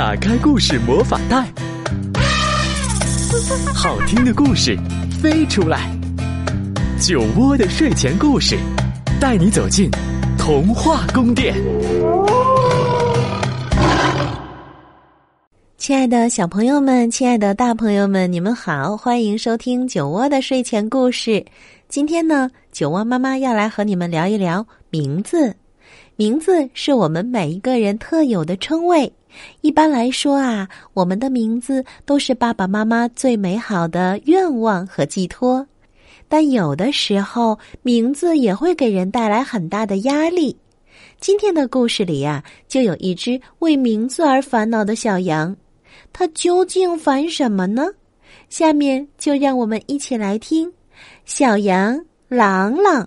打开故事魔法袋，好听的故事飞出来。酒窝的睡前故事，带你走进童话宫殿。亲爱的小朋友们，亲爱的大朋友们，你们好，欢迎收听酒窝的睡前故事。今天呢，酒窝妈妈要来和你们聊一聊名字。名字是我们每一个人特有的称谓。一般来说啊，我们的名字都是爸爸妈妈最美好的愿望和寄托。但有的时候，名字也会给人带来很大的压力。今天的故事里呀，就有一只为名字而烦恼的小羊。它究竟烦什么呢？下面就让我们一起来听《小羊朗朗》。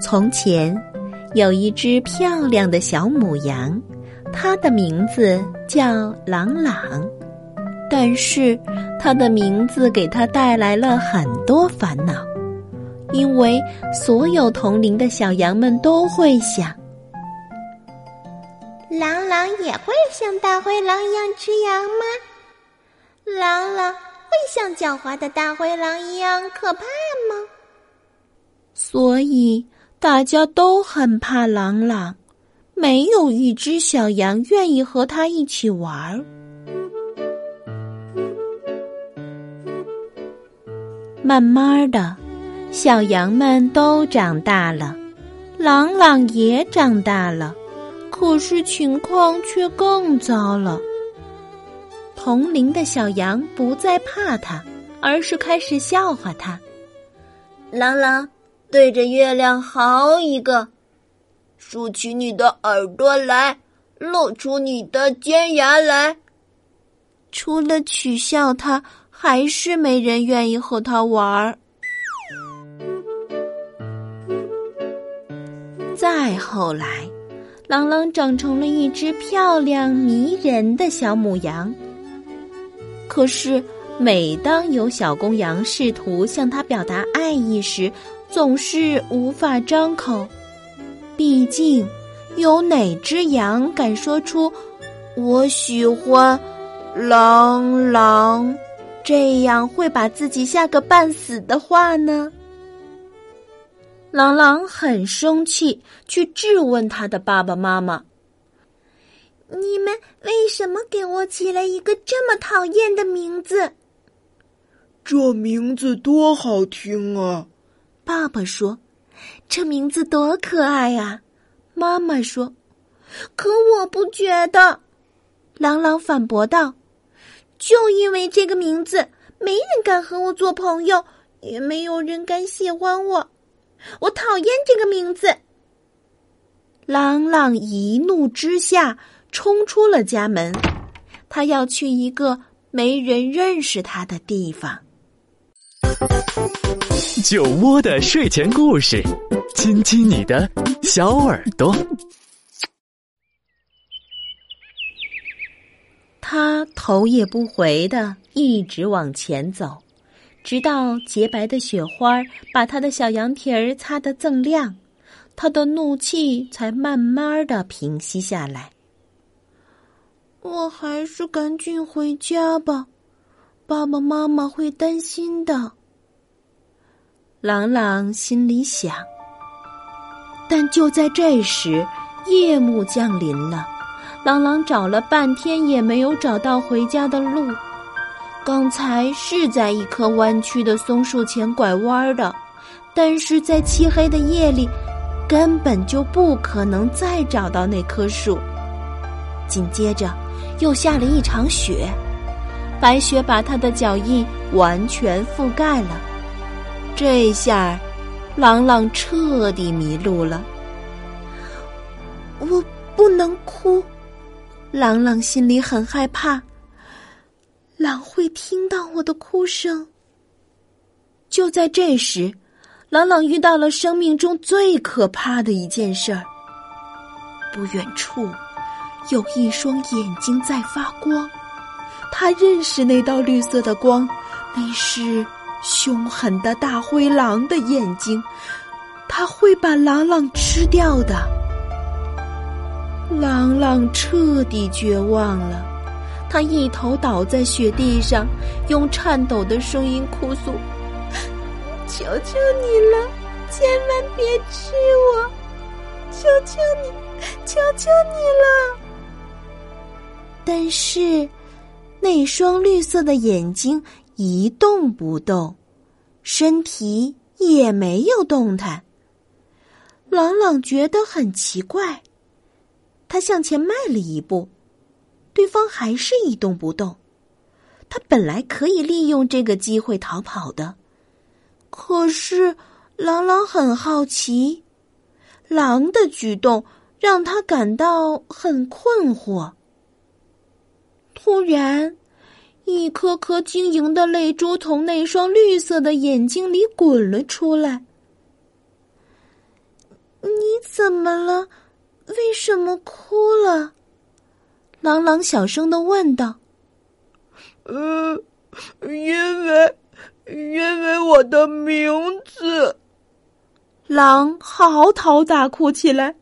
从前，有一只漂亮的小母羊，它的名字叫朗朗。但是，它的名字给它带来了很多烦恼，因为所有同龄的小羊们都会想：朗朗也会像大灰狼一样吃羊吗？朗朗会像狡猾的大灰狼一样可怕吗？所以。大家都很怕朗朗，没有一只小羊愿意和他一起玩儿。慢慢的，小羊们都长大了，朗朗也长大了，可是情况却更糟了。同龄的小羊不再怕他，而是开始笑话他。朗朗。对着月亮嚎一个，竖起你的耳朵来，露出你的尖牙来。除了取笑他，还是没人愿意和他玩儿。再后来，朗朗长成了一只漂亮迷人的小母羊。可是，每当有小公羊试图向他表达爱意时，总是无法张口，毕竟有哪只羊敢说出“我喜欢狼狼”这样会把自己吓个半死的话呢？狼狼很生气，去质问他的爸爸妈妈：“你们为什么给我起了一个这么讨厌的名字？”这名字多好听啊！爸爸说：“这名字多可爱呀！”妈妈说：“可我不觉得。”朗朗反驳道：“就因为这个名字，没人敢和我做朋友，也没有人敢喜欢我。我讨厌这个名字。”朗朗一怒之下冲出了家门，他要去一个没人认识他的地方。酒窝的睡前故事，亲亲你的小耳朵。他头也不回的一直往前走，直到洁白的雪花把他的小羊蹄儿擦得锃亮，他的怒气才慢慢的平息下来。我还是赶紧回家吧，爸爸妈妈会担心的。朗朗心里想，但就在这时，夜幕降临了。朗朗找了半天也没有找到回家的路。刚才是在一棵弯曲的松树前拐弯的，但是在漆黑的夜里，根本就不可能再找到那棵树。紧接着，又下了一场雪，白雪把他的脚印完全覆盖了。这下，朗朗彻底迷路了。我不能哭，朗朗心里很害怕。狼会听到我的哭声。就在这时，朗朗遇到了生命中最可怕的一件事儿。不远处，有一双眼睛在发光。他认识那道绿色的光。那是凶狠的大灰狼的眼睛，它会把朗朗吃掉的。朗朗彻底绝望了，他一头倒在雪地上，用颤抖的声音哭诉：“求求你了，千万别吃我！求求你，求求你了！”但是，那双绿色的眼睛一动不动，身体也没有动弹。朗朗觉得很奇怪，他向前迈了一步，对方还是一动不动。他本来可以利用这个机会逃跑的，可是朗朗很好奇，狼的举动让他感到很困惑。突然，一颗颗晶莹的泪珠从那双绿色的眼睛里滚了出来。你怎么了？为什么哭了？朗朗小声的问道。“呃，因为，因为我的名字。”狼嚎啕大哭起来。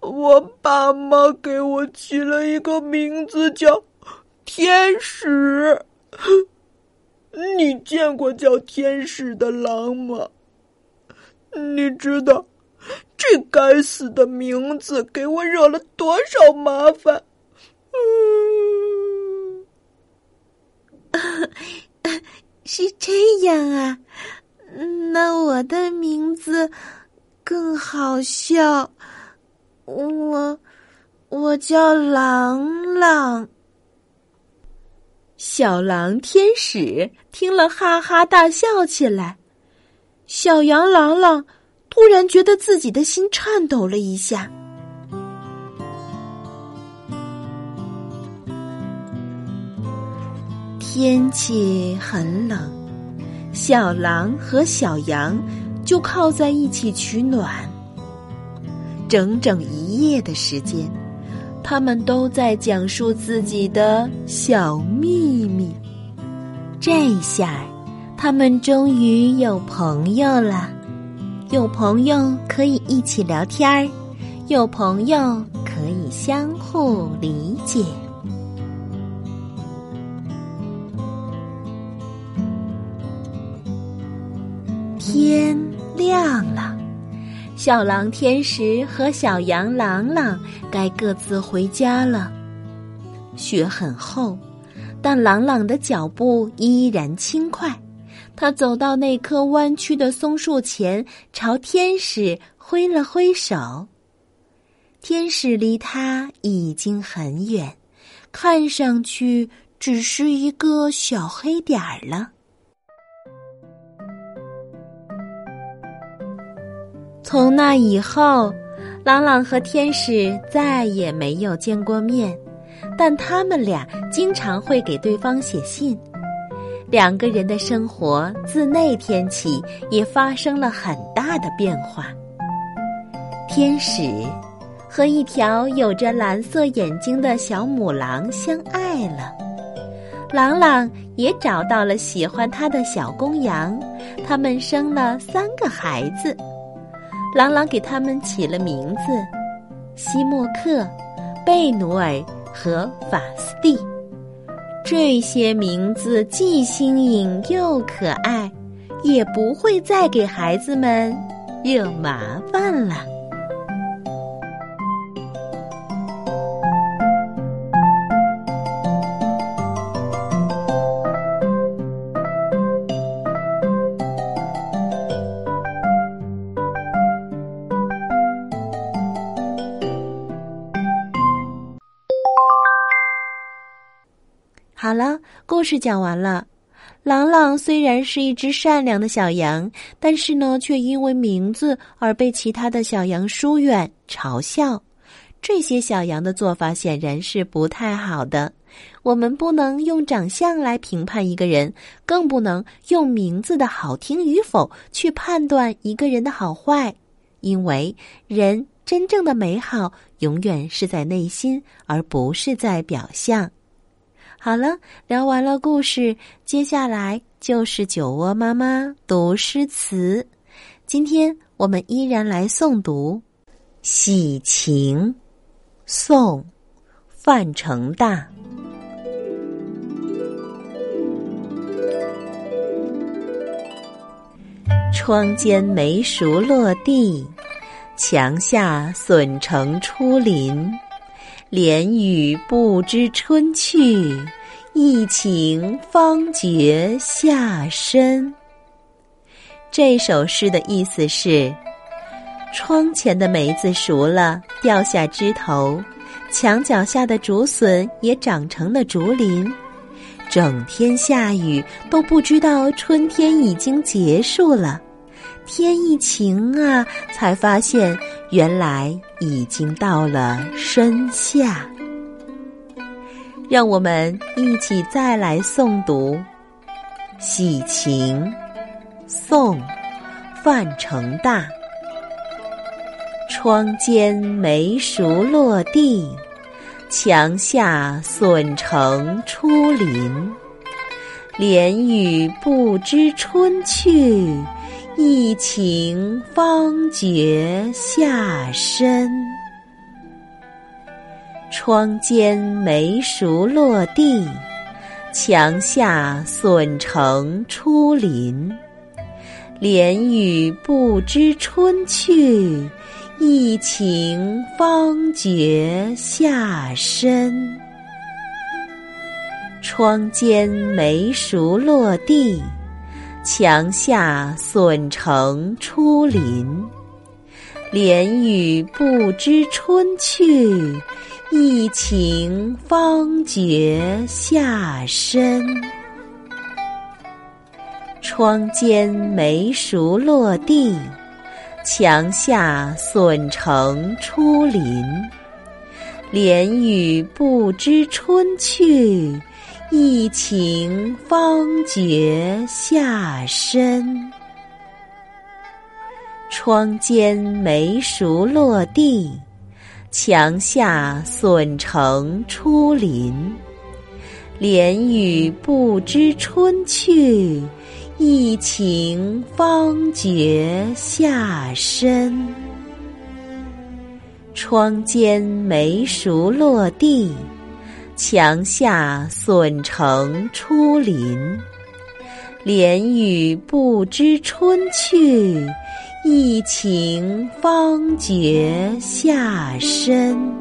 我爸妈给我起了一个名字叫天使。你见过叫天使的狼吗？你知道这该死的名字给我惹了多少麻烦？嗯，是这样啊。那我的名字更好笑。我，我叫朗朗。小狼天使听了，哈哈大笑起来。小羊朗朗突然觉得自己的心颤抖了一下。天气很冷，小狼和小羊就靠在一起取暖。整整一夜的时间，他们都在讲述自己的小秘。这下，他们终于有朋友了，有朋友可以一起聊天儿，有朋友可以相互理解。天亮了。小狼天使和小羊朗朗该各自回家了。雪很厚，但朗朗的脚步依然轻快。他走到那棵弯曲的松树前，朝天使挥了挥手。天使离他已经很远，看上去只是一个小黑点儿了。从那以后，朗朗和天使再也没有见过面，但他们俩经常会给对方写信。两个人的生活自那天起也发生了很大的变化。天使和一条有着蓝色眼睛的小母狼相爱了，朗朗也找到了喜欢他的小公羊，他们生了三个孩子。朗朗给他们起了名字：西莫克、贝努尔和法斯蒂。这些名字既新颖又可爱，也不会再给孩子们惹麻烦了。好了，故事讲完了。朗朗虽然是一只善良的小羊，但是呢，却因为名字而被其他的小羊疏远、嘲笑。这些小羊的做法显然是不太好的。我们不能用长相来评判一个人，更不能用名字的好听与否去判断一个人的好坏，因为人真正的美好永远是在内心，而不是在表象。好了，聊完了故事，接下来就是酒窝妈妈读诗词。今天我们依然来诵读《喜晴》，宋·范成大。窗间梅熟落地，墙下笋成出林。连雨不知春去，一晴方觉夏深。这首诗的意思是：窗前的梅子熟了，掉下枝头；墙角下的竹笋也长成了竹林。整天下雨，都不知道春天已经结束了。天一晴啊，才发现原来已经到了深夏。让我们一起再来诵读《喜晴》，宋·范成大。窗间梅熟落地，墙下笋成出林。连雨不知春去。一晴方觉夏深，窗间梅熟落地，墙下笋成出林。连雨不知春去，一晴方觉夏深。窗间梅熟落地。墙下笋成初林，连雨不知春去，一晴方觉夏深。窗间梅熟落地，墙下笋成初林，连雨不知春去。一晴方觉夏深，窗间梅熟落地，墙下笋成出林。连雨不知春去，一晴方觉夏深。窗间梅熟落地。墙下笋成初林，连雨不知春去，一晴方觉夏深。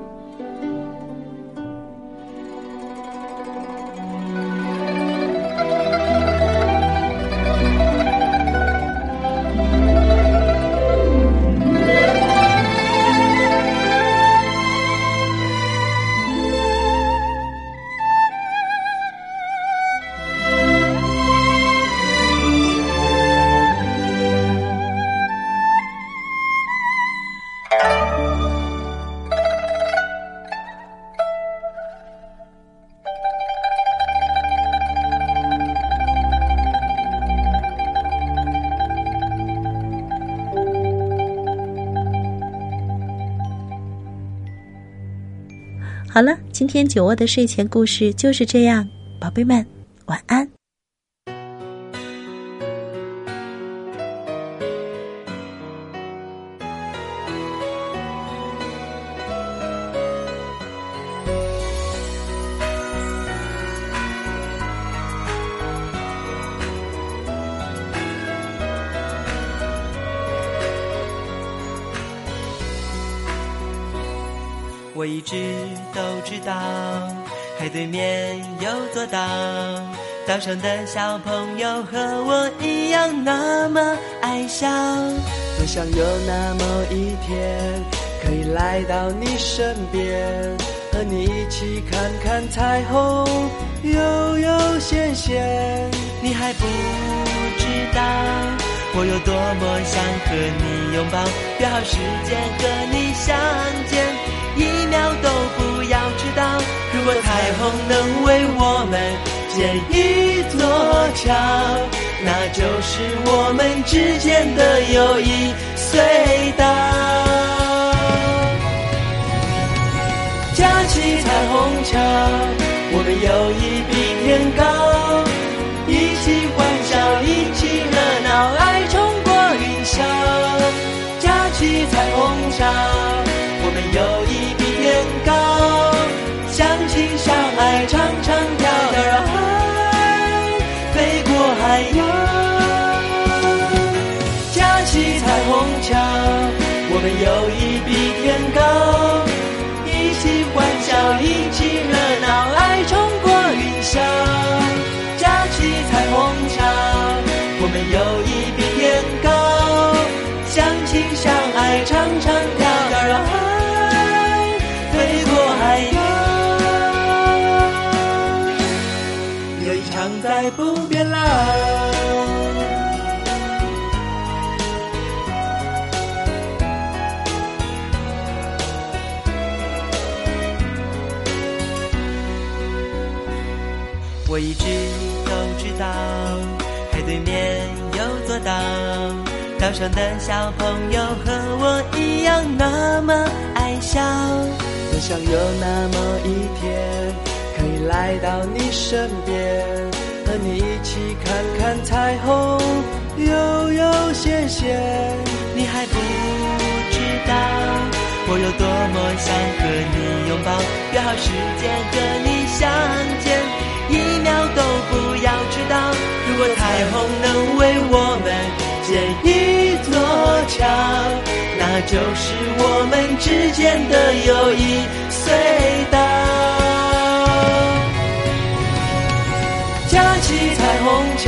今天酒窝的睡前故事就是这样，宝贝们晚安。我一直都知道，海对面有座岛，岛上的小朋友和我一样那么爱笑。多想有那么一天，可以来到你身边，和你一起看看彩虹悠悠闲闲。你还不知道，我有多么想和你拥抱，约好时间和你相如果彩虹能为我们建一座桥，那就是我们之间的友谊隧道。架起彩虹桥，我们友谊比天高，一起欢笑，一起热闹，爱冲过云霄。架起彩虹桥，我一直都知道，海对面有座岛，岛上的小朋友和我一样那么爱笑。多想有那么一天，可以来到你身边，和你一起看看彩虹，悠悠闲闲。你还不知道，我有多么想和你拥抱，约好时间和你相见。都不要知道。如果彩虹能为我们建一座桥，那就是我们之间的友谊隧道。架起彩虹桥，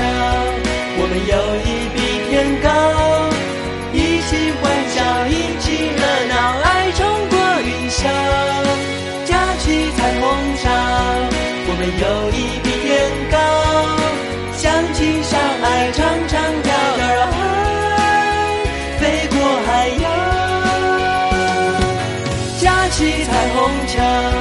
我们友谊比天高，一起欢笑，一起热闹，爱冲过云霄。架起彩虹桥。我们友 love.